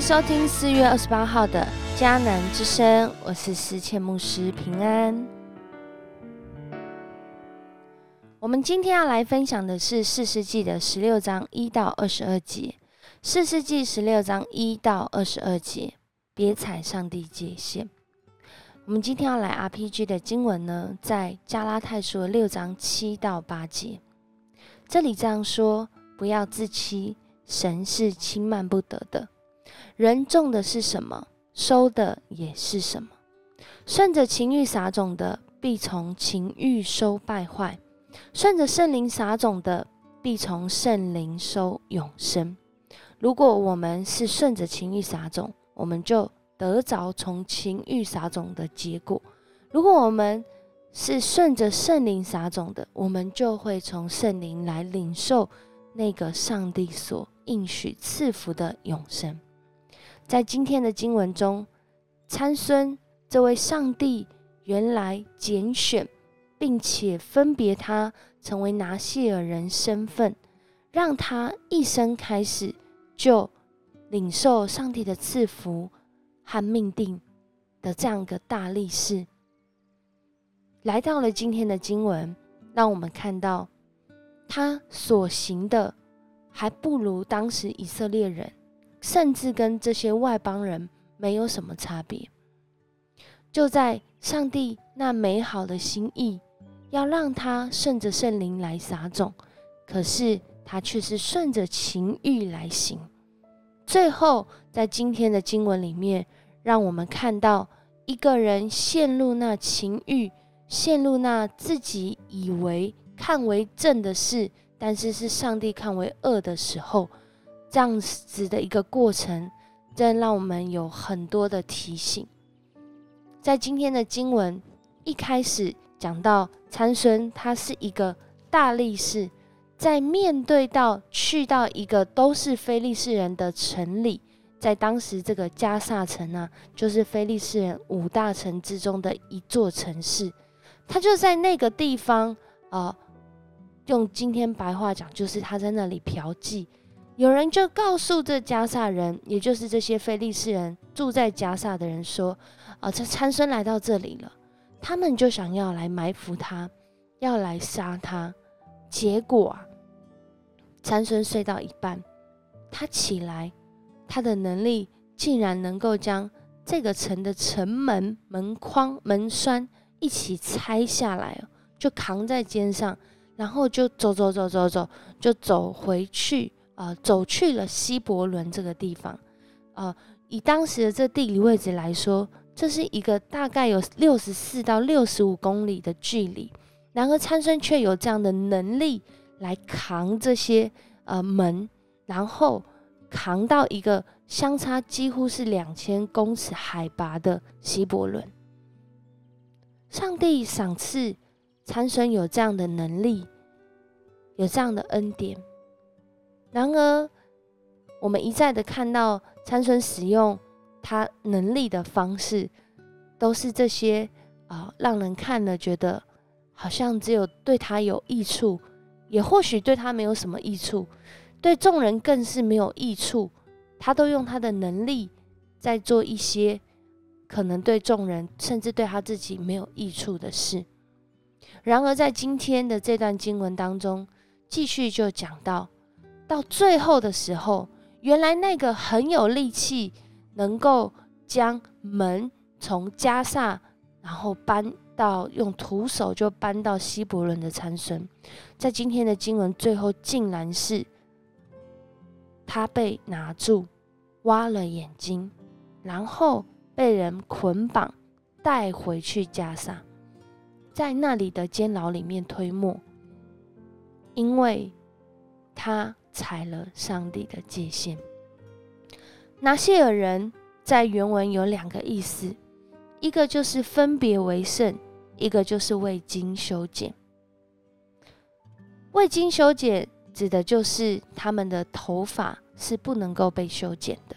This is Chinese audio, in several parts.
收听四月二十八号的迦南之声，我是思倩牧师平安。我们今天要来分享的是四世纪的十六章一到二十二节。四世纪十六章一到二十二节，别踩上帝界限。我们今天要来 RPG 的经文呢，在加拉太书六章七到八节。这里这样说：不要自欺，神是轻慢不得的。人种的是什么，收的也是什么。顺着情欲撒种的，必从情欲收败坏；顺着圣灵撒种的，必从圣灵收永生。如果我们是顺着情欲撒种，我们就得着从情欲撒种的结果；如果我们是顺着圣灵撒种的，我们就会从圣灵来领受那个上帝所应许赐福的永生。在今天的经文中，参孙这位上帝原来拣选，并且分别他成为拿细尔人身份，让他一生开始就领受上帝的赐福和命定的这样一个大力士。来到了今天的经文，让我们看到他所行的还不如当时以色列人，甚至跟这些外邦人没有什么差别。就在上帝那美好的心意，要让他顺着圣灵来撒种，可是他却是顺着情欲来行。最后，在今天的经文里面，让我们看到一个人陷入那情欲。陷入那自己以为看为正的事，但是是上帝看为恶的时候，这样子的一个过程，真让我们有很多的提醒。在今天的经文一开始讲到参孙，他是一个大力士，在面对到去到一个都是非利士人的城里，在当时这个加萨城呢，就是非利士人五大城之中的一座城市。他就在那个地方，呃，用今天白话讲，就是他在那里嫖妓。有人就告诉这加萨人，也就是这些非利士人住在加萨的人说：“啊，这参孙来到这里了。”他们就想要来埋伏他，要来杀他。结果啊，参孙睡到一半，他起来，他的能力竟然能够将这个城的城门、门框、门栓。一起拆下来，就扛在肩上，然后就走走走走走，就走回去啊，走去了西伯伦这个地方。啊，以当时的这地理位置来说，这是一个大概有六十四到六十五公里的距离。然而参孙却有这样的能力来扛这些呃门，然后扛到一个相差几乎是两千公尺海拔的西伯伦。上帝赏赐参孙有这样的能力，有这样的恩典。然而，我们一再的看到参孙使用他能力的方式，都是这些啊，让人看了觉得好像只有对他有益处，也或许对他没有什么益处，对众人更是没有益处。他都用他的能力在做一些。可能对众人，甚至对他自己没有益处的事。然而，在今天的这段经文当中，继续就讲到，到最后的时候，原来那个很有力气，能够将门从加萨，然后搬到用徒手就搬到希伯伦的参孙，在今天的经文最后，竟然是他被拿住，挖了眼睛，然后。被人捆绑带回去加沙，在那里的监牢里面推磨，因为他踩了上帝的界限。拿谢尔人在原文有两个意思，一个就是分别为圣，一个就是未经修剪。未经修剪指的就是他们的头发是不能够被修剪的。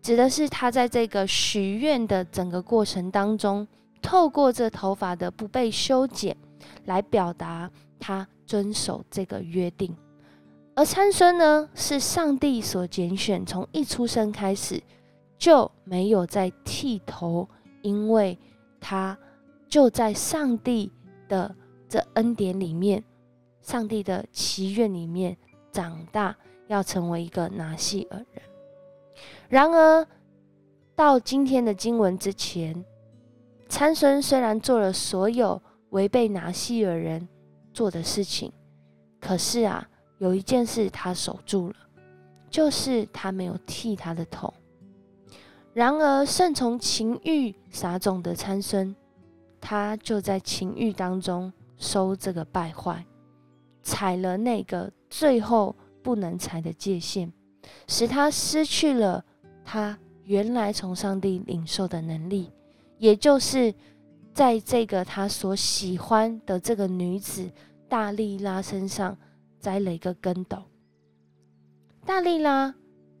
指的是他在这个许愿的整个过程当中，透过这头发的不被修剪，来表达他遵守这个约定。而参孙呢，是上帝所拣选，从一出生开始就没有再剃头，因为他就在上帝的这恩典里面，上帝的祈愿里面长大，要成为一个拿细尔人。然而，到今天的经文之前，参孙虽然做了所有违背拿细尔人做的事情，可是啊。有一件事他守住了，就是他没有剃他的头。然而顺从情欲撒种的参孙，他就在情欲当中收这个败坏，踩了那个最后不能踩的界限，使他失去了他原来从上帝领受的能力，也就是在这个他所喜欢的这个女子大力拉身上。栽了一个跟斗。大力拉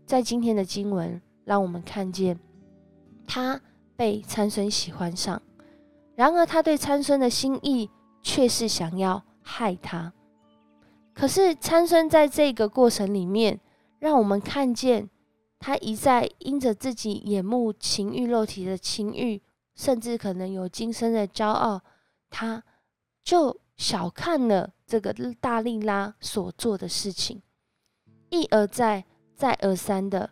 在今天的经文让我们看见，他被参孙喜欢上，然而他对参孙的心意却是想要害他。可是参孙在这个过程里面，让我们看见他一再因着自己眼目情欲、肉体的情欲，甚至可能有今生的骄傲，他就小看了。这个大力拉所做的事情，一而再，再而三的，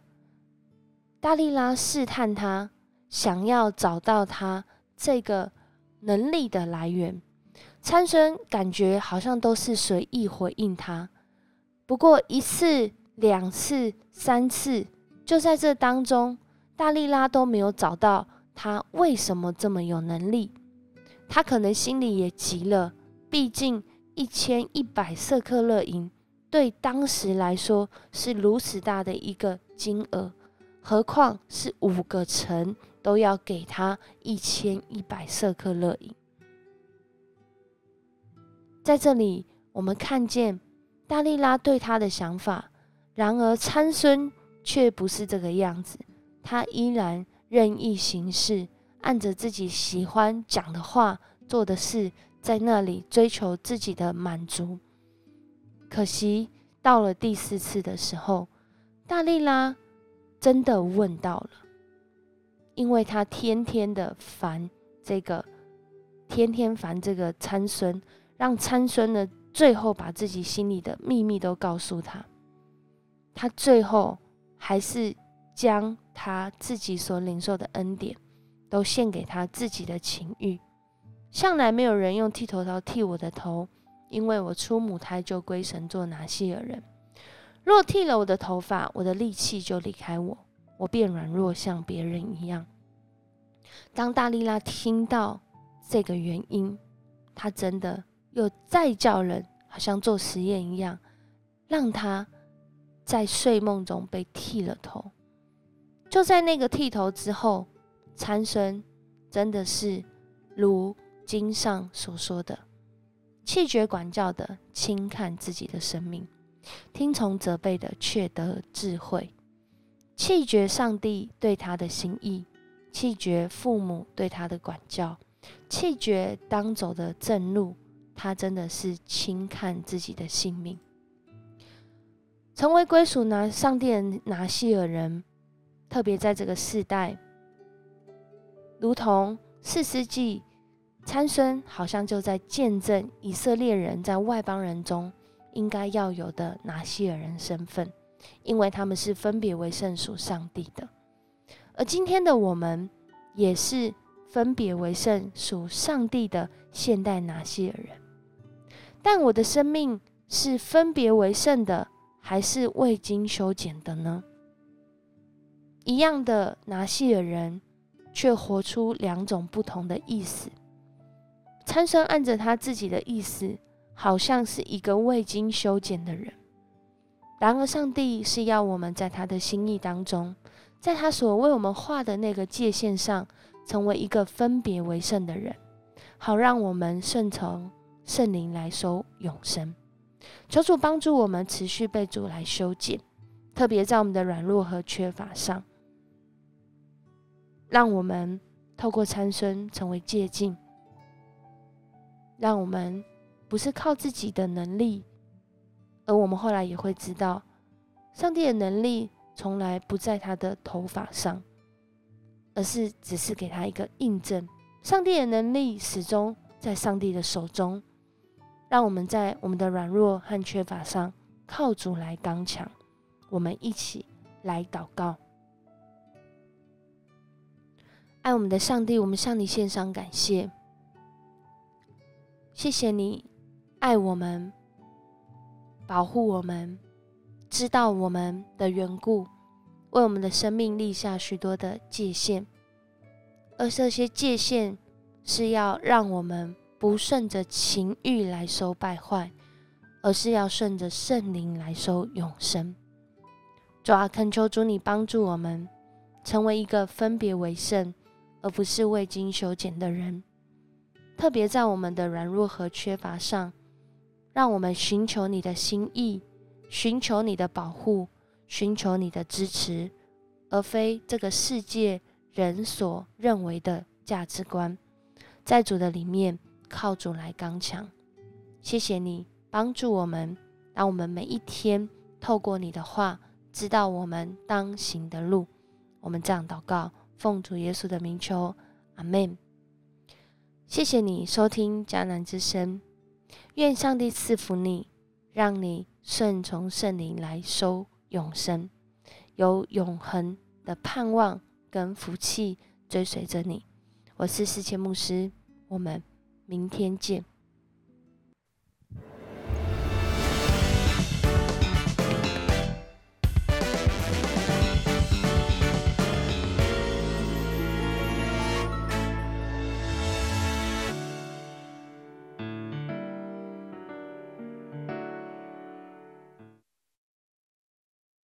大力拉试探他，想要找到他这个能力的来源。参孙感觉好像都是随意回应他，不过一次、两次、三次，就在这当中，大力拉都没有找到他为什么这么有能力。他可能心里也急了，毕竟。一千一百色克勒银对当时来说是如此大的一个金额，何况是五个城都要给他一千一百色克勒银。在这里，我们看见大力拉对他的想法，然而参孙却不是这个样子，他依然任意行事，按着自己喜欢讲的话、做的事。在那里追求自己的满足，可惜到了第四次的时候，大力拉真的问到了，因为他天天的烦这个，天天烦这个参孙，让参孙呢最后把自己心里的秘密都告诉他，他最后还是将他自己所领受的恩典，都献给他自己的情欲。向来没有人用剃头刀剃我的头，因为我出母胎就归神做拿西尔人。若剃了我的头发，我的力气就离开我，我变软弱像别人一样。当大利拉听到这个原因，他真的又再叫人，好像做实验一样，让他在睡梦中被剃了头。就在那个剃头之后，参孙真的是如。经上所说的，气绝管教的轻看自己的生命，听从责备的却得智慧，气绝上帝对他的心意，气绝父母对他的管教，气绝当走的正路，他真的是轻看自己的性命，成为归属拿上帝拿西尔人，特别在这个世代，如同四世纪。参孙好像就在见证以色列人在外邦人中应该要有的拿西尔人身份，因为他们是分别为圣属上帝的。而今天的我们也是分别为圣属上帝的现代拿西尔人。但我的生命是分别为圣的，还是未经修剪的呢？一样的拿西尔人，却活出两种不同的意思。参孙按着他自己的意思，好像是一个未经修剪的人。然而，上帝是要我们在他的心意当中，在他所为我们画的那个界限上，成为一个分别为圣的人，好让我们顺从圣灵来收永生。求主帮助我们持续被主来修剪，特别在我们的软弱和缺乏上，让我们透过参孙成为借镜。让我们不是靠自己的能力，而我们后来也会知道，上帝的能力从来不在他的头发上，而是只是给他一个印证。上帝的能力始终在上帝的手中。让我们在我们的软弱和缺乏上靠主来刚强。我们一起来祷告。爱我们的上帝，我们向你献上感谢。谢谢你爱我们。保护我们，知道我们的缘故，为我们的生命立下许多的界限，而这些界限是要让我们不顺着情欲来收败坏，而是要顺着圣灵来收永生。主啊，恳求主你帮助我们，成为一个分别为圣，而不是未经修剪的人。特别在我们的软弱和缺乏上。让我们寻求你的心意，寻求你的保护，寻求你的支持，而非这个世界人所认为的价值观。在主的里面，靠主来刚强。谢谢你帮助我们，让我们每一天透过你的话，知道我们当行的路。我们这样祷告，奉主耶稣的名求，阿门。谢谢你收听迦南之声。愿上帝赐福你，让你顺从圣灵来收永生，有永恒的盼望跟福气追随着你。我是世界牧师，我们明天见。